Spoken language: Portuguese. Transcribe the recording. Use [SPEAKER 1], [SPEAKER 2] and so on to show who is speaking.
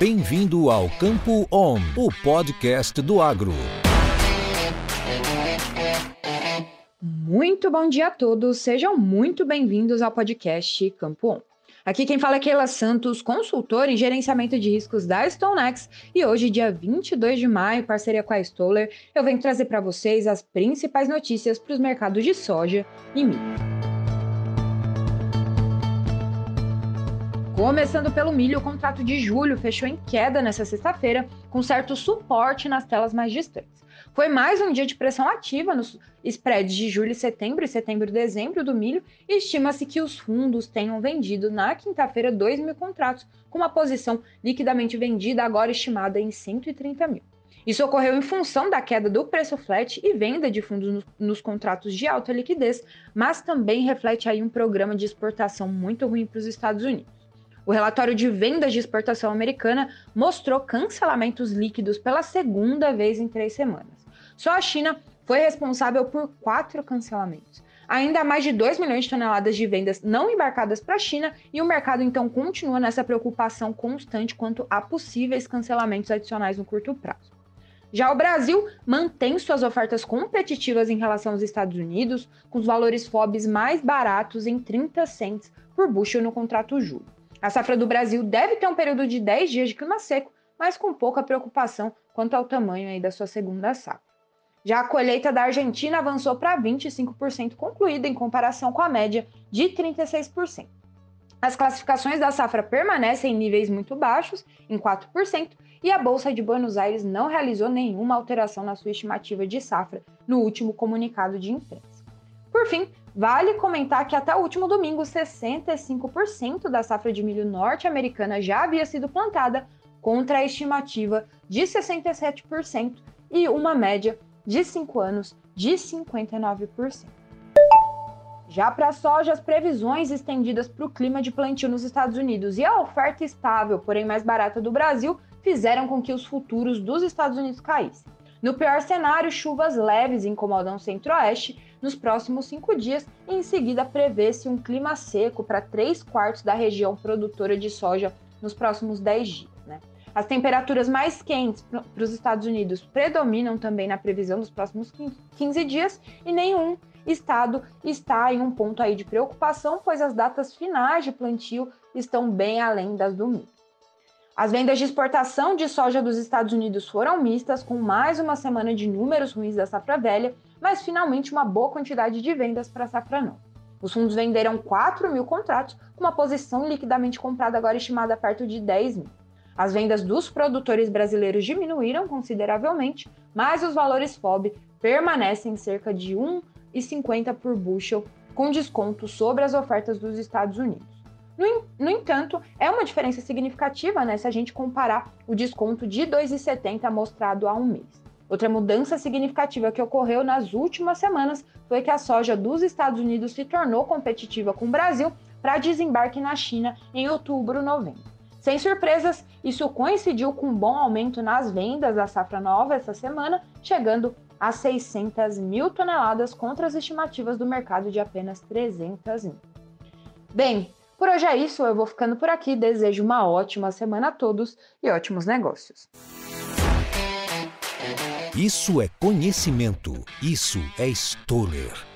[SPEAKER 1] Bem-vindo ao Campo On, o podcast do agro.
[SPEAKER 2] Muito bom dia a todos, sejam muito bem-vindos ao podcast Campo On. Aqui quem fala é Keila Santos, consultora em gerenciamento de riscos da StoneX, e hoje, dia 22 de maio, parceria com a Stoller, eu venho trazer para vocês as principais notícias para os mercados de soja e milho. Começando pelo milho, o contrato de julho fechou em queda nesta sexta-feira, com certo suporte nas telas mais distantes. Foi mais um dia de pressão ativa nos spreads de julho e setembro e setembro e dezembro do milho, e estima-se que os fundos tenham vendido na quinta-feira 2 mil contratos, com uma posição liquidamente vendida agora estimada em 130 mil. Isso ocorreu em função da queda do preço flat e venda de fundos nos, nos contratos de alta liquidez, mas também reflete aí um programa de exportação muito ruim para os Estados Unidos. O relatório de vendas de exportação americana mostrou cancelamentos líquidos pela segunda vez em três semanas. Só a China foi responsável por quatro cancelamentos. Ainda mais de 2 milhões de toneladas de vendas não embarcadas para a China e o mercado então continua nessa preocupação constante quanto a possíveis cancelamentos adicionais no curto prazo. Já o Brasil mantém suas ofertas competitivas em relação aos Estados Unidos, com os valores FOBs mais baratos em 30 cents por bushel no contrato julho. A safra do Brasil deve ter um período de 10 dias de clima seco, mas com pouca preocupação quanto ao tamanho da sua segunda safra. Já a colheita da Argentina avançou para 25% concluída em comparação com a média de 36%. As classificações da safra permanecem em níveis muito baixos, em 4%, e a Bolsa de Buenos Aires não realizou nenhuma alteração na sua estimativa de safra no último comunicado de imprensa. Por fim, Vale comentar que até o último domingo, 65% da safra de milho norte-americana já havia sido plantada, contra a estimativa de 67% e uma média de 5 anos de 59%. Já para a soja, as previsões estendidas para o clima de plantio nos Estados Unidos e a oferta estável, porém mais barata do Brasil, fizeram com que os futuros dos Estados Unidos caíssem. No pior cenário, chuvas leves incomodam o centro-oeste nos próximos cinco dias e em seguida prevê-se um clima seco para três quartos da região produtora de soja nos próximos dez dias. Né? As temperaturas mais quentes para os Estados Unidos predominam também na previsão dos próximos 15 dias e nenhum estado está em um ponto aí de preocupação, pois as datas finais de plantio estão bem além das do milho. As vendas de exportação de soja dos Estados Unidos foram mistas, com mais uma semana de números ruins da safra velha, mas finalmente uma boa quantidade de vendas para a safra nova. Os fundos venderam 4 mil contratos, com uma posição liquidamente comprada agora estimada perto de 10 mil. As vendas dos produtores brasileiros diminuíram consideravelmente, mas os valores FOB permanecem cerca de 1,50 por bushel, com desconto sobre as ofertas dos Estados Unidos. No, no, entanto, é uma diferença significativa né, se a gente comparar o desconto de 2,70 mostrado há um mês. Outra mudança significativa que ocorreu nas últimas semanas foi que a soja dos Estados Unidos se tornou competitiva com o Brasil para desembarque na China em outubro, novembro. Sem surpresas, isso coincidiu com um bom aumento nas vendas da safra nova essa semana, chegando a 600 mil toneladas contra as estimativas do mercado de apenas 300 mil. Bem, por hoje é isso, eu vou ficando por aqui. Desejo uma ótima semana a todos e ótimos negócios.
[SPEAKER 1] Isso é conhecimento. Isso é Stoller.